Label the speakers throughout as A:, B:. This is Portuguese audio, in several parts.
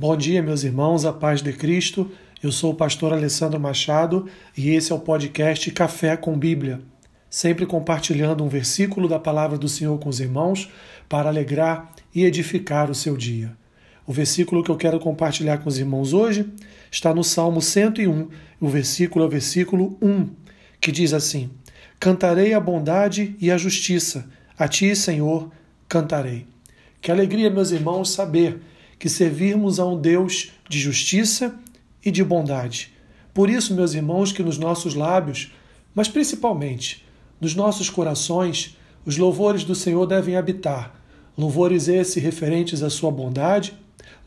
A: Bom dia, meus irmãos, a paz de Cristo. Eu sou o pastor Alessandro Machado e esse é o podcast Café com Bíblia. Sempre compartilhando um versículo da palavra do Senhor com os irmãos para alegrar e edificar o seu dia. O versículo que eu quero compartilhar com os irmãos hoje está no Salmo 101, o versículo é o versículo 1, que diz assim: Cantarei a bondade e a justiça, a ti, Senhor, cantarei. Que alegria, meus irmãos, saber que servirmos a um Deus de justiça e de bondade. Por isso, meus irmãos, que nos nossos lábios, mas principalmente nos nossos corações, os louvores do Senhor devem habitar. Louvores esses referentes à sua bondade,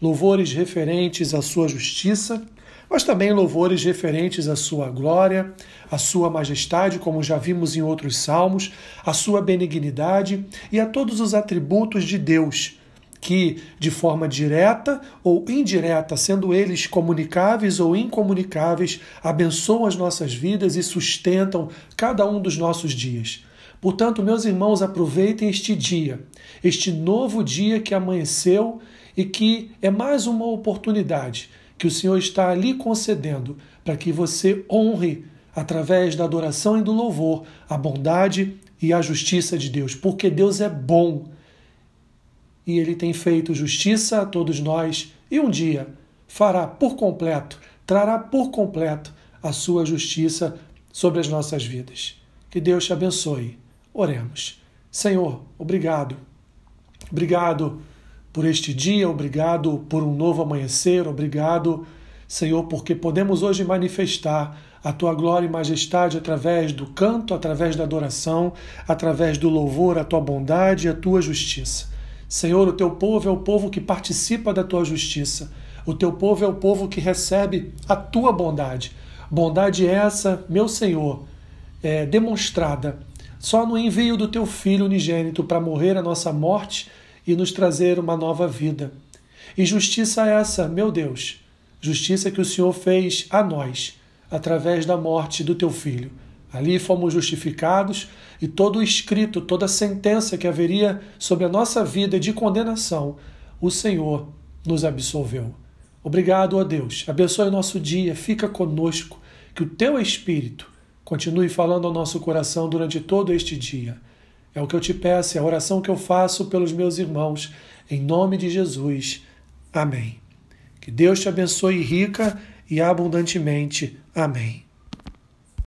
A: louvores referentes à sua justiça, mas também louvores referentes à sua glória, à sua majestade, como já vimos em outros salmos, à sua benignidade e a todos os atributos de Deus que, de forma direta ou indireta, sendo eles comunicáveis ou incomunicáveis, abençoam as nossas vidas e sustentam cada um dos nossos dias. Portanto, meus irmãos, aproveitem este dia, este novo dia que amanheceu e que é mais uma oportunidade que o Senhor está ali concedendo para que você honre, através da adoração e do louvor, a bondade e a justiça de Deus, porque Deus é bom e ele tem feito justiça a todos nós e um dia fará por completo, trará por completo a sua justiça sobre as nossas vidas. Que Deus te abençoe. Oremos. Senhor, obrigado. Obrigado por este dia, obrigado por um novo amanhecer, obrigado, Senhor, porque podemos hoje manifestar a tua glória e majestade através do canto, através da adoração, através do louvor, a tua bondade e a tua justiça. Senhor, o teu povo é o povo que participa da tua justiça. O teu povo é o povo que recebe a tua bondade. Bondade essa, meu Senhor, é demonstrada só no envio do teu Filho unigênito para morrer a nossa morte e nos trazer uma nova vida. E justiça essa, meu Deus, justiça que o Senhor fez a nós através da morte do teu Filho. Ali fomos justificados e todo o escrito, toda sentença que haveria sobre a nossa vida de condenação, o Senhor nos absolveu. Obrigado, ó Deus. Abençoe o nosso dia, fica conosco, que o teu Espírito continue falando ao nosso coração durante todo este dia. É o que eu te peço, é a oração que eu faço pelos meus irmãos, em nome de Jesus. Amém. Que Deus te abençoe rica e abundantemente. Amém.